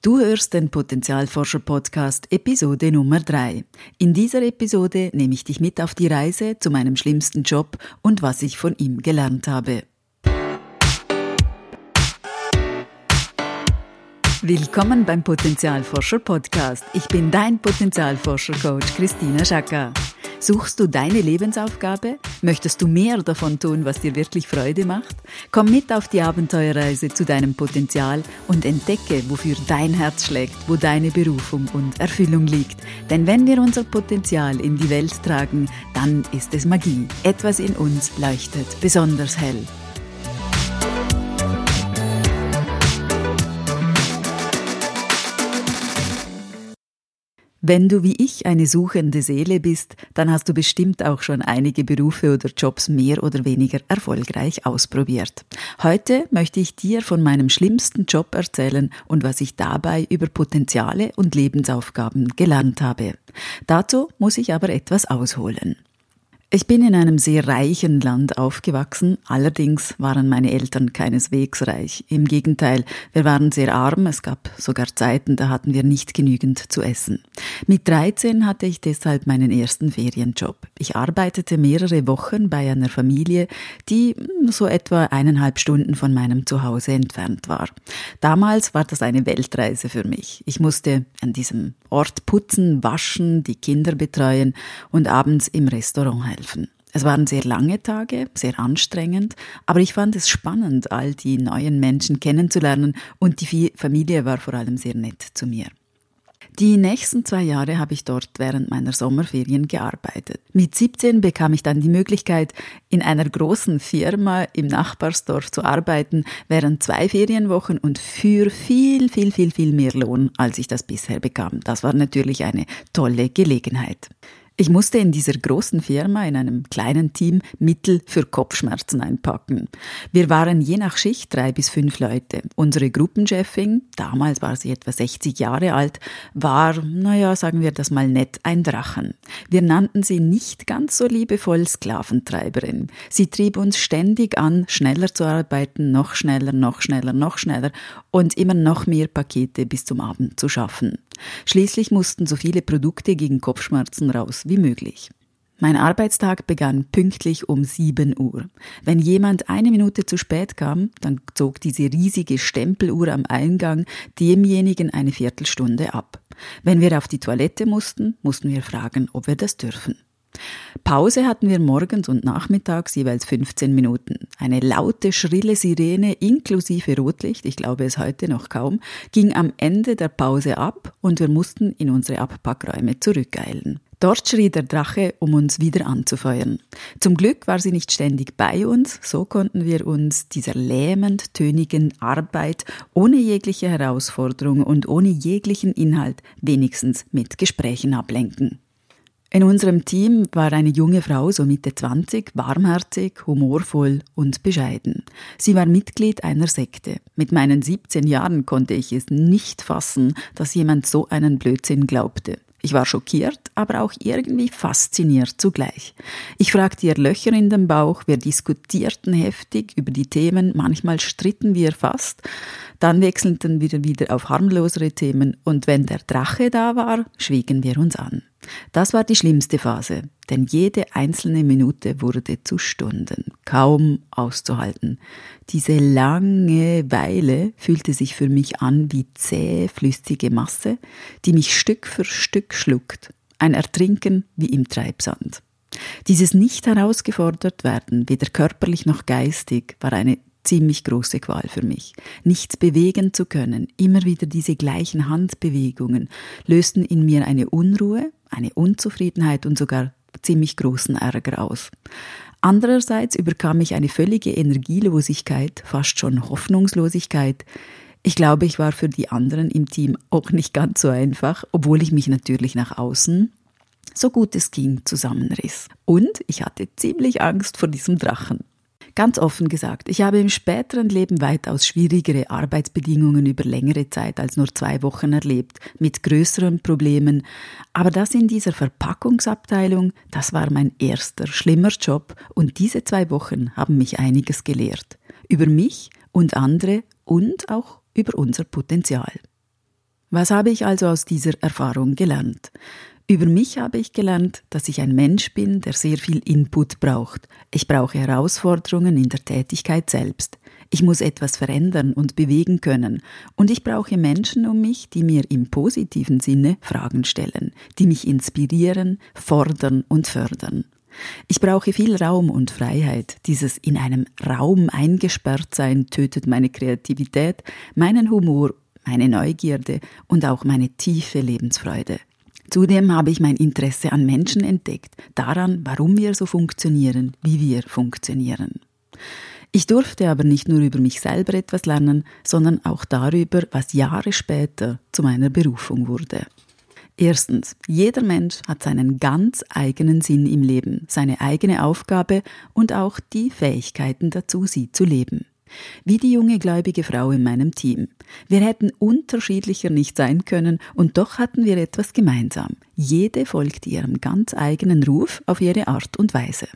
Du hörst den Potenzialforscher Podcast Episode Nummer 3. In dieser Episode nehme ich dich mit auf die Reise zu meinem schlimmsten Job und was ich von ihm gelernt habe. Willkommen beim Potenzialforscher Podcast. Ich bin dein Potenzialforscher Coach Christina Schacker. Suchst du deine Lebensaufgabe? Möchtest du mehr davon tun, was dir wirklich Freude macht? Komm mit auf die Abenteuerreise zu deinem Potenzial und entdecke, wofür dein Herz schlägt, wo deine Berufung und Erfüllung liegt. Denn wenn wir unser Potenzial in die Welt tragen, dann ist es Magie. Etwas in uns leuchtet besonders hell. Wenn du wie ich eine suchende Seele bist, dann hast du bestimmt auch schon einige Berufe oder Jobs mehr oder weniger erfolgreich ausprobiert. Heute möchte ich dir von meinem schlimmsten Job erzählen und was ich dabei über Potenziale und Lebensaufgaben gelernt habe. Dazu muss ich aber etwas ausholen. Ich bin in einem sehr reichen Land aufgewachsen, allerdings waren meine Eltern keineswegs reich. Im Gegenteil, wir waren sehr arm, es gab sogar Zeiten, da hatten wir nicht genügend zu essen. Mit 13 hatte ich deshalb meinen ersten Ferienjob. Ich arbeitete mehrere Wochen bei einer Familie, die so etwa eineinhalb Stunden von meinem Zuhause entfernt war. Damals war das eine Weltreise für mich. Ich musste an diesem Ort putzen, waschen, die Kinder betreuen und abends im Restaurant helfen helfen. Es waren sehr lange Tage, sehr anstrengend, aber ich fand es spannend, all die neuen Menschen kennenzulernen und die Familie war vor allem sehr nett zu mir. Die nächsten zwei Jahre habe ich dort während meiner Sommerferien gearbeitet. Mit 17 bekam ich dann die Möglichkeit, in einer großen Firma im Nachbarsdorf zu arbeiten, während zwei Ferienwochen und für viel, viel, viel, viel mehr Lohn, als ich das bisher bekam. Das war natürlich eine tolle Gelegenheit. Ich musste in dieser großen Firma in einem kleinen Team Mittel für Kopfschmerzen einpacken. Wir waren je nach Schicht drei bis fünf Leute. Unsere Gruppenchefin, damals war sie etwa 60 Jahre alt, war, naja, sagen wir das mal nett, ein Drachen. Wir nannten sie nicht ganz so liebevoll Sklaventreiberin. Sie trieb uns ständig an, schneller zu arbeiten, noch schneller, noch schneller, noch schneller und immer noch mehr Pakete bis zum Abend zu schaffen. Schließlich mussten so viele Produkte gegen Kopfschmerzen raus wie möglich. Mein Arbeitstag begann pünktlich um 7 Uhr. Wenn jemand eine Minute zu spät kam, dann zog diese riesige Stempeluhr am Eingang demjenigen eine Viertelstunde ab. Wenn wir auf die Toilette mussten, mussten wir fragen, ob wir das dürfen. Pause hatten wir morgens und nachmittags jeweils 15 Minuten. Eine laute, schrille Sirene inklusive Rotlicht, ich glaube es heute noch kaum, ging am Ende der Pause ab und wir mussten in unsere Abpackräume zurückeilen. Dort schrie der Drache, um uns wieder anzufeuern. Zum Glück war sie nicht ständig bei uns, so konnten wir uns dieser lähmend tönigen Arbeit ohne jegliche Herausforderung und ohne jeglichen Inhalt wenigstens mit Gesprächen ablenken. In unserem Team war eine junge Frau, so Mitte 20, warmherzig, humorvoll und bescheiden. Sie war Mitglied einer Sekte. Mit meinen 17 Jahren konnte ich es nicht fassen, dass jemand so einen Blödsinn glaubte. Ich war schockiert, aber auch irgendwie fasziniert zugleich. Ich fragte ihr Löcher in den Bauch, wir diskutierten heftig über die Themen, manchmal stritten wir fast, dann wechselten wir wieder auf harmlosere Themen und wenn der Drache da war, schwiegen wir uns an. Das war die schlimmste Phase, denn jede einzelne Minute wurde zu Stunden, kaum auszuhalten. Diese lange Weile fühlte sich für mich an wie zähe, flüssige Masse, die mich Stück für Stück schluckt, ein Ertrinken wie im Treibsand. Dieses nicht herausgefordert werden, weder körperlich noch geistig, war eine ziemlich große Qual für mich. Nichts bewegen zu können, immer wieder diese gleichen Handbewegungen, lösten in mir eine Unruhe, eine Unzufriedenheit und sogar ziemlich großen Ärger aus. Andererseits überkam ich eine völlige Energielosigkeit, fast schon Hoffnungslosigkeit. Ich glaube, ich war für die anderen im Team auch nicht ganz so einfach, obwohl ich mich natürlich nach außen so gut es ging zusammenriss. Und ich hatte ziemlich Angst vor diesem Drachen. Ganz offen gesagt, ich habe im späteren Leben weitaus schwierigere Arbeitsbedingungen über längere Zeit als nur zwei Wochen erlebt, mit größeren Problemen. Aber das in dieser Verpackungsabteilung, das war mein erster schlimmer Job und diese zwei Wochen haben mich einiges gelehrt. Über mich und andere und auch über unser Potenzial. Was habe ich also aus dieser Erfahrung gelernt? Über mich habe ich gelernt, dass ich ein Mensch bin, der sehr viel Input braucht. Ich brauche Herausforderungen in der Tätigkeit selbst. Ich muss etwas verändern und bewegen können. Und ich brauche Menschen um mich, die mir im positiven Sinne Fragen stellen, die mich inspirieren, fordern und fördern. Ich brauche viel Raum und Freiheit. Dieses in einem Raum eingesperrt sein tötet meine Kreativität, meinen Humor meine Neugierde und auch meine tiefe Lebensfreude. Zudem habe ich mein Interesse an Menschen entdeckt, daran, warum wir so funktionieren, wie wir funktionieren. Ich durfte aber nicht nur über mich selber etwas lernen, sondern auch darüber, was Jahre später zu meiner Berufung wurde. Erstens, jeder Mensch hat seinen ganz eigenen Sinn im Leben, seine eigene Aufgabe und auch die Fähigkeiten dazu, sie zu leben. Wie die junge gläubige Frau in meinem Team. Wir hätten unterschiedlicher nicht sein können und doch hatten wir etwas gemeinsam. Jede folgt ihrem ganz eigenen Ruf auf ihre Art und Weise.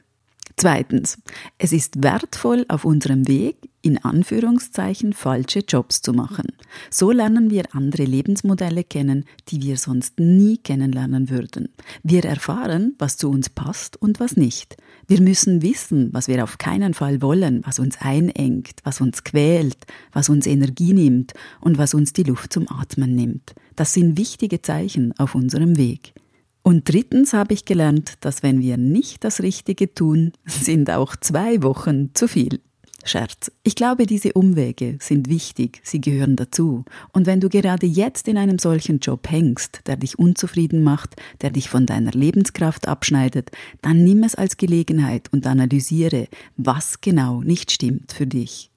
Zweitens, es ist wertvoll, auf unserem Weg in Anführungszeichen falsche Jobs zu machen. So lernen wir andere Lebensmodelle kennen, die wir sonst nie kennenlernen würden. Wir erfahren, was zu uns passt und was nicht. Wir müssen wissen, was wir auf keinen Fall wollen, was uns einengt, was uns quält, was uns Energie nimmt und was uns die Luft zum Atmen nimmt. Das sind wichtige Zeichen auf unserem Weg. Und drittens habe ich gelernt, dass wenn wir nicht das Richtige tun, sind auch zwei Wochen zu viel. Scherz. Ich glaube, diese Umwege sind wichtig, sie gehören dazu. Und wenn du gerade jetzt in einem solchen Job hängst, der dich unzufrieden macht, der dich von deiner Lebenskraft abschneidet, dann nimm es als Gelegenheit und analysiere, was genau nicht stimmt für dich.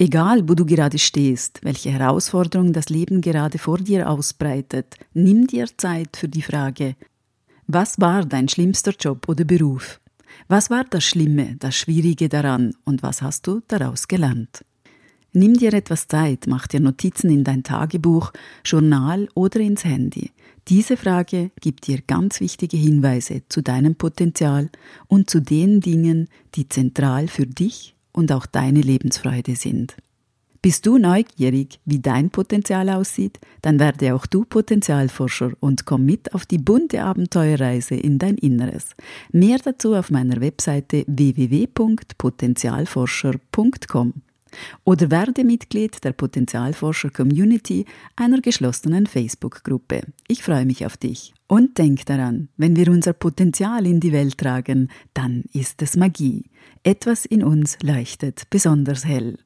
Egal, wo du gerade stehst, welche Herausforderung das Leben gerade vor dir ausbreitet, nimm dir Zeit für die Frage, was war dein schlimmster Job oder Beruf? Was war das Schlimme, das Schwierige daran und was hast du daraus gelernt? Nimm dir etwas Zeit, mach dir Notizen in dein Tagebuch, Journal oder ins Handy. Diese Frage gibt dir ganz wichtige Hinweise zu deinem Potenzial und zu den Dingen, die zentral für dich und auch deine Lebensfreude sind. Bist du neugierig, wie dein Potenzial aussieht? Dann werde auch du Potenzialforscher und komm mit auf die bunte Abenteuerreise in dein Inneres. Mehr dazu auf meiner Webseite www.potenzialforscher.com oder werde Mitglied der Potenzialforscher Community, einer geschlossenen Facebook-Gruppe. Ich freue mich auf dich. Und denk daran, wenn wir unser Potenzial in die Welt tragen, dann ist es Magie. Etwas in uns leuchtet besonders hell.